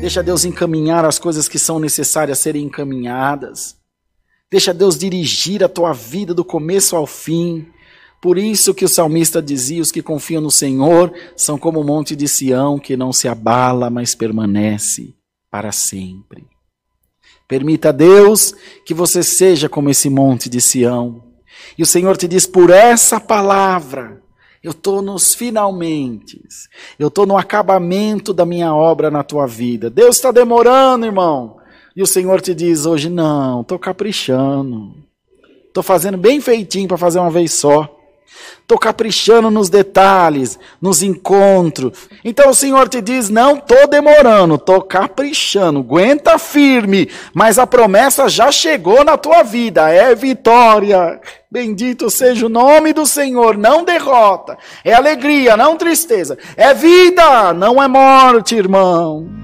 Deixa Deus encaminhar as coisas que são necessárias serem encaminhadas. Deixa Deus dirigir a tua vida do começo ao fim. Por isso que o salmista dizia: os que confiam no Senhor são como o monte de Sião, que não se abala, mas permanece para sempre. Permita a Deus que você seja como esse monte de Sião. E o Senhor te diz: por essa palavra, eu estou nos finalmente, eu estou no acabamento da minha obra na tua vida. Deus está demorando, irmão. E o Senhor te diz hoje: não, estou caprichando. Estou fazendo bem feitinho para fazer uma vez só. Estou caprichando nos detalhes, nos encontros. Então o Senhor te diz: não estou demorando, estou caprichando. Aguenta firme, mas a promessa já chegou na tua vida. É vitória. Bendito seja o nome do Senhor, não derrota. É alegria, não tristeza. É vida, não é morte, irmão.